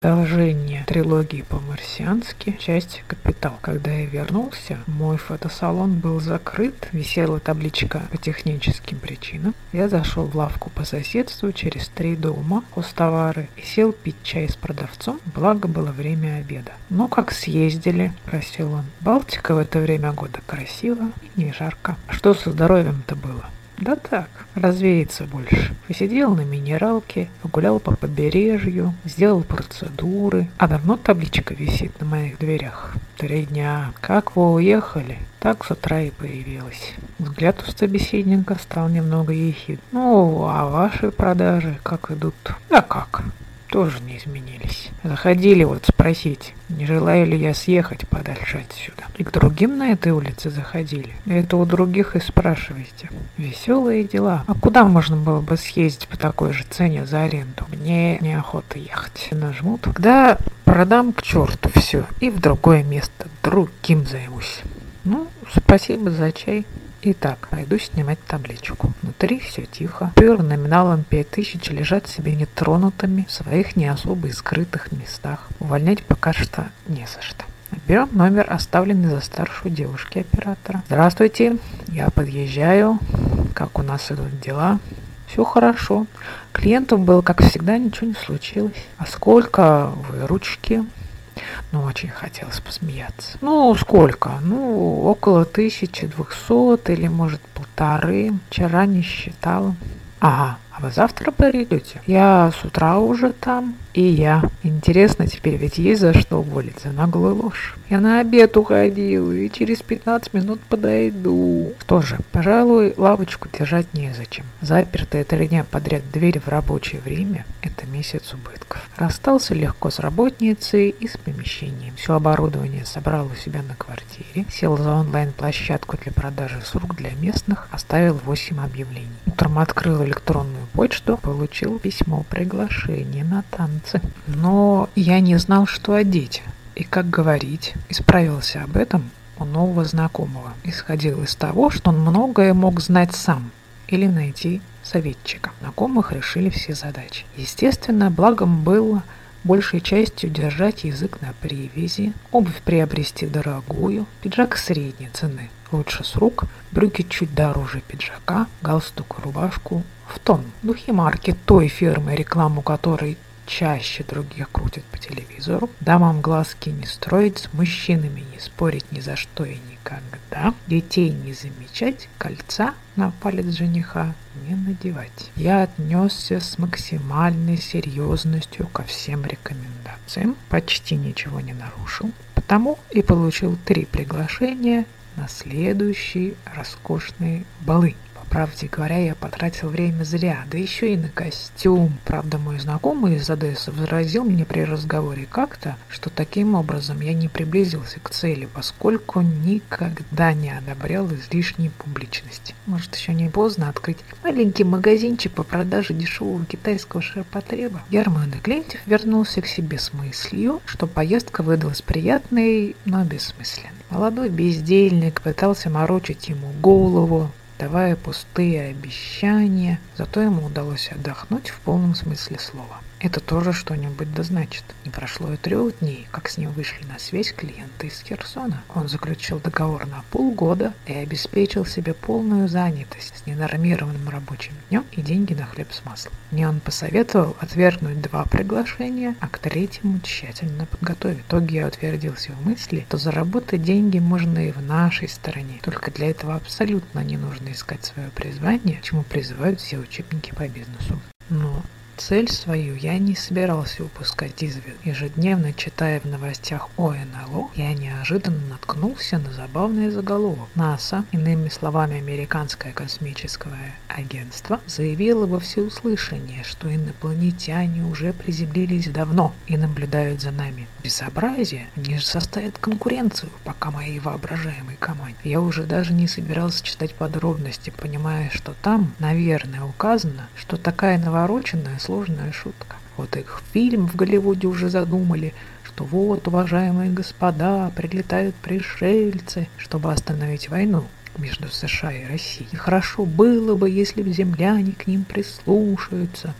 Продолжение трилогии по-марсиански, часть «Капитал». Когда я вернулся, мой фотосалон был закрыт, висела табличка по техническим причинам. Я зашел в лавку по соседству через три дома, хостовары, и сел пить чай с продавцом, благо было время обеда. «Ну, как съездили?» – просил он. «Балтика в это время года красиво и не жарко. Что со здоровьем-то было?» Да так, развеяться больше. Посидел на минералке, погулял по побережью, сделал процедуры. А давно табличка висит на моих дверях. Три дня. Как вы уехали? Так с утра и появилась. Взгляд у собеседника стал немного ехид. Ну, а ваши продажи как идут? Да как? Тоже не изменились. Заходили вот спросить, не желаю ли я съехать подальше отсюда. И к другим на этой улице заходили. Это у других и спрашиваете. Веселые дела. А куда можно было бы съездить по такой же цене за аренду? Мне неохота ехать. Нажму. Тогда продам к черту все и в другое место другим займусь. Ну, спасибо за чай. Итак, пойду снимать табличку. Внутри все тихо. Пюр номиналом 5000 лежат себе нетронутыми в своих не особо скрытых местах. Увольнять пока что не за что. Берем номер, оставленный за старшую девушки оператора. Здравствуйте, я подъезжаю. Как у нас идут дела? Все хорошо. Клиенту было, как всегда, ничего не случилось. А сколько выручки? Ну, очень хотелось посмеяться. Ну, сколько? Ну, около 1200 или, может, полторы. Вчера не считала. Ага, а вы завтра придете? Я с утра уже там. И я. Интересно теперь, ведь есть за что уволить за наглую ложь. Я на обед уходил и через 15 минут подойду. Что же, пожалуй, лавочку держать незачем. Запертая три дня подряд дверь в рабочее время – это месяц убытков. Расстался легко с работницей и с помещением. Все оборудование собрал у себя на квартире. Сел за онлайн-площадку для продажи услуг для местных. Оставил 8 объявлений. Утром открыл электронную почту. Получил письмо приглашение на танцы. Но я не знал, что одеть и как говорить. Исправился об этом у нового знакомого. Исходил из того, что он многое мог знать сам или найти советчика. Знакомых решили все задачи. Естественно, благом было большей частью держать язык на привязи, обувь приобрести дорогую, пиджак средней цены, лучше с рук, брюки чуть дороже пиджака, галстук, рубашку в тон. Духи марки той фирмы, рекламу которой чаще других крутят по телевизору. Дамам глазки не строить, с мужчинами не спорить ни за что и никогда. Детей не замечать, кольца на палец жениха не надевать. Я отнесся с максимальной серьезностью ко всем рекомендациям, почти ничего не нарушил, потому и получил три приглашения на следующие роскошные балы правде говоря, я потратил время зря, да еще и на костюм. Правда, мой знакомый из Одессы возразил мне при разговоре как-то, что таким образом я не приблизился к цели, поскольку никогда не одобрял излишней публичности. Может, еще не поздно открыть маленький магазинчик по продаже дешевого китайского ширпотреба. Герман Клентьев вернулся к себе с мыслью, что поездка выдалась приятной, но бессмысленной. Молодой бездельник пытался морочить ему голову, давая пустые обещания, зато ему удалось отдохнуть в полном смысле слова. Это тоже что-нибудь да значит. Не прошло и трех дней, как с ним вышли на связь клиенты из Херсона. Он заключил договор на полгода и обеспечил себе полную занятость с ненормированным рабочим днем и деньги на хлеб с маслом. Мне он посоветовал отвергнуть два приглашения, а к третьему тщательно подготовить. В итоге я утвердился в мысли, что заработать деньги можно и в нашей стороне. Только для этого абсолютно не нужно искать свое призвание, чему призывают все учебники по бизнесу. Но Цель свою я не собирался упускать из виду. Ежедневно читая в новостях о НЛО, я неожиданно наткнулся на забавный заголовок. НАСА, иными словами Американское космическое агентство, заявило во всеуслышание, что инопланетяне уже приземлились давно и наблюдают за нами. Безобразие, они же составят конкуренцию, пока моей воображаемой команде. Я уже даже не собирался читать подробности, понимая, что там, наверное, указано, что такая навороченная сложная шутка. Вот их фильм в Голливуде уже задумали, что вот, уважаемые господа, прилетают пришельцы, чтобы остановить войну между США и Россией. Хорошо было бы, если бы земляне к ним прислушаются.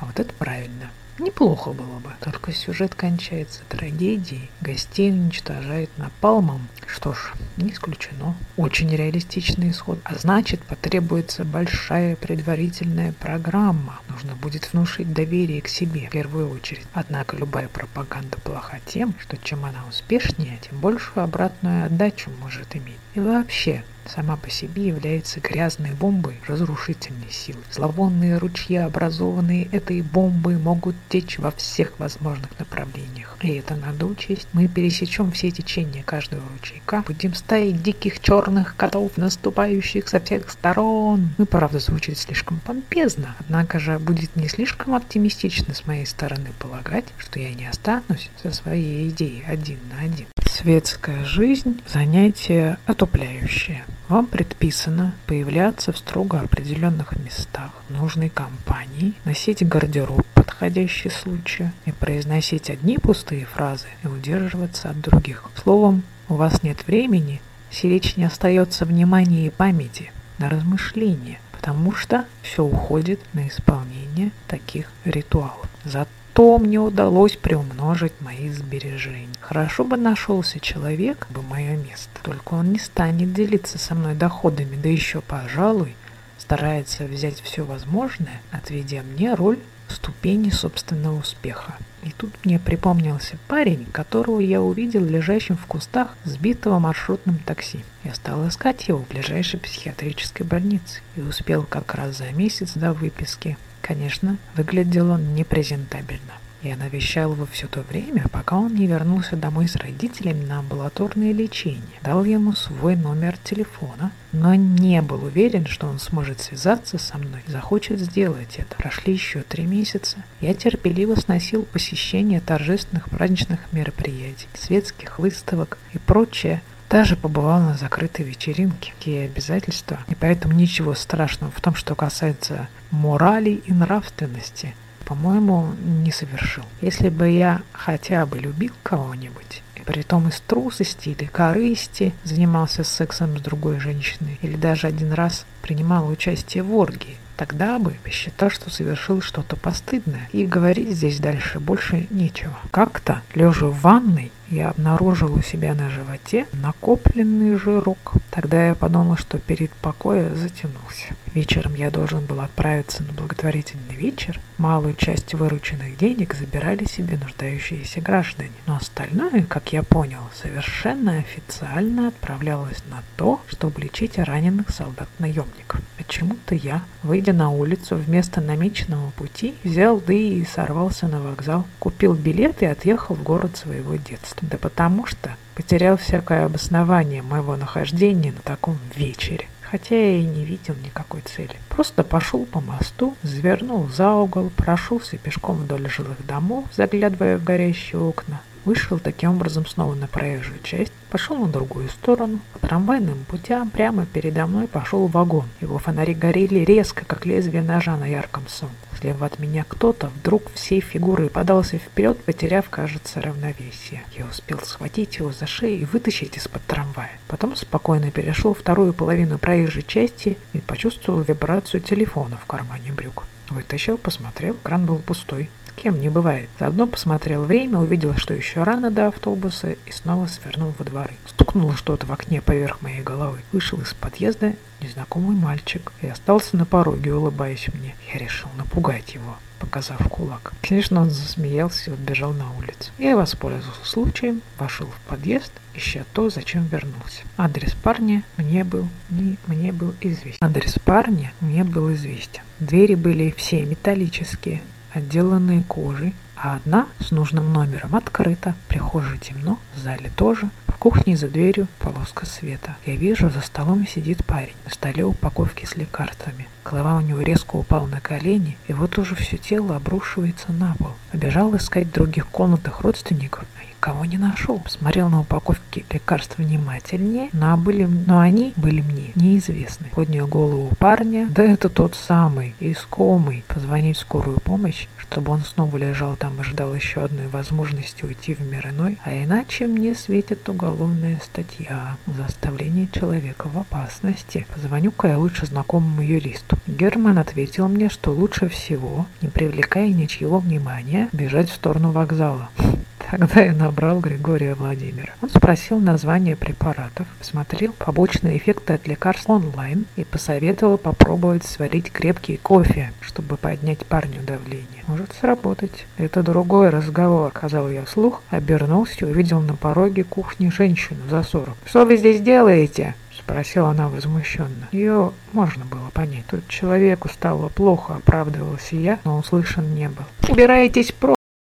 А вот это правильно. Неплохо было бы, только сюжет кончается трагедией, гостей уничтожает напалмом. Что ж, не исключено. Очень реалистичный исход. А значит, потребуется большая предварительная программа. Нужно будет внушить доверие к себе в первую очередь. Однако любая пропаганда плоха тем, что чем она успешнее, тем большую обратную отдачу может иметь. И вообще, сама по себе является грязной бомбой разрушительной силы. Зловонные ручья, образованные этой бомбой, могут течь во всех возможных направлениях. И это надо учесть. Мы пересечем все течения каждого ручейка, будем стаей диких черных котов, наступающих со всех сторон. Ну, правда, звучит слишком помпезно, однако же будет не слишком оптимистично с моей стороны полагать, что я не останусь со своей идеей один на один. Светская жизнь – занятие отупляющее. Вам предписано появляться в строго определенных местах, нужной компании, носить гардероб, подходящий случаю, и произносить одни пустые фразы и удерживаться от других. Словом, у вас нет времени, сиречь не остается внимания и памяти на размышления, потому что все уходит на исполнение таких ритуалов. Зато что мне удалось приумножить мои сбережения. Хорошо бы нашелся человек, бы мое место. Только он не станет делиться со мной доходами, да еще, пожалуй, старается взять все возможное, отведя мне роль ступени собственного успеха. И тут мне припомнился парень, которого я увидел лежащим в кустах сбитого маршрутным такси. Я стал искать его в ближайшей психиатрической больнице и успел как раз за месяц до выписки. Конечно, выглядел он непрезентабельно. Я навещал его все то время, пока он не вернулся домой с родителями на амбулаторное лечение. Дал ему свой номер телефона, но не был уверен, что он сможет связаться со мной захочет сделать это. Прошли еще три месяца. Я терпеливо сносил посещение торжественных праздничных мероприятий, светских выставок и прочее, даже побывал на закрытой вечеринке, какие обязательства, и поэтому ничего страшного в том, что касается морали и нравственности – по-моему, не совершил. Если бы я хотя бы любил кого-нибудь, и при том из трусости или корысти занимался сексом с другой женщиной, или даже один раз принимал участие в оргии, тогда бы посчитал, что совершил что-то постыдное, и говорить здесь дальше больше нечего. Как-то, лежа в ванной, я обнаружил у себя на животе накопленный жирок. Тогда я подумал, что перед покоя затянулся. Вечером я должен был отправиться на благотворительный вечер. Малую часть вырученных денег забирали себе нуждающиеся граждане. Но остальное, как я понял, совершенно официально отправлялось на то, чтобы лечить раненых солдат-наемников. Почему-то я, выйдя на улицу вместо намеченного пути, взял да и сорвался на вокзал, купил билет и отъехал в город своего детства. Да потому что потерял всякое обоснование моего нахождения на таком вечере. Хотя я и не видел никакой цели. Просто пошел по мосту, завернул за угол, прошелся пешком вдоль жилых домов, заглядывая в горящие окна, Вышел таким образом снова на проезжую часть, пошел на другую сторону. По трамвайным путям прямо передо мной пошел вагон. Его фонари горели резко, как лезвие ножа на ярком солнце. Слева от меня кто-то вдруг всей фигурой подался вперед, потеряв, кажется, равновесие. Я успел схватить его за шею и вытащить из-под трамвая. Потом спокойно перешел вторую половину проезжей части и почувствовал вибрацию телефона в кармане брюк. Вытащил, посмотрел, кран был пустой кем не бывает. Заодно посмотрел время, увидел, что еще рано до автобуса и снова свернул во дворы. Стукнуло что-то в окне поверх моей головы. Вышел из подъезда незнакомый мальчик и остался на пороге, улыбаясь мне. Я решил напугать его показав кулак. Конечно, он засмеялся и убежал на улицу. Я воспользовался случаем, вошел в подъезд, ища то, зачем вернулся. Адрес парня мне был не мне был известен. Адрес парня мне был известен. Двери были все металлические, отделанные кожей, а одна с нужным номером открыта. В прихожей темно, в зале тоже. В кухне за дверью полоска света. Я вижу, за столом сидит парень. На столе упаковки с лекарствами. Голова у него резко упала на колени, и вот уже все тело обрушивается на пол. Побежал искать в других комнатах родственников, никого не нашел. Посмотрел на упаковки лекарств внимательнее, но, были, но они были мне неизвестны. Поднял голову парня. Да это тот самый, искомый. Позвонить в скорую помощь, чтобы он снова лежал там и ждал еще одной возможности уйти в мир иной. А иначе мне светит уголовная статья. Заставление человека в опасности. Позвоню-ка я лучше знакомому юристу. Герман ответил мне, что лучше всего, не привлекая ничьего внимания, бежать в сторону вокзала. Тогда я набрал Григория Владимира. Он спросил название препаратов, посмотрел побочные эффекты от лекарств онлайн и посоветовал попробовать сварить крепкий кофе, чтобы поднять парню давление. Может сработать. Это другой разговор, сказал я вслух, обернулся и увидел на пороге кухни женщину за сорок. Что вы здесь делаете? Спросила она возмущенно. Ее можно было понять. Тут человеку стало плохо, оправдывался я, но услышан не был. «Убирайтесь прочь!»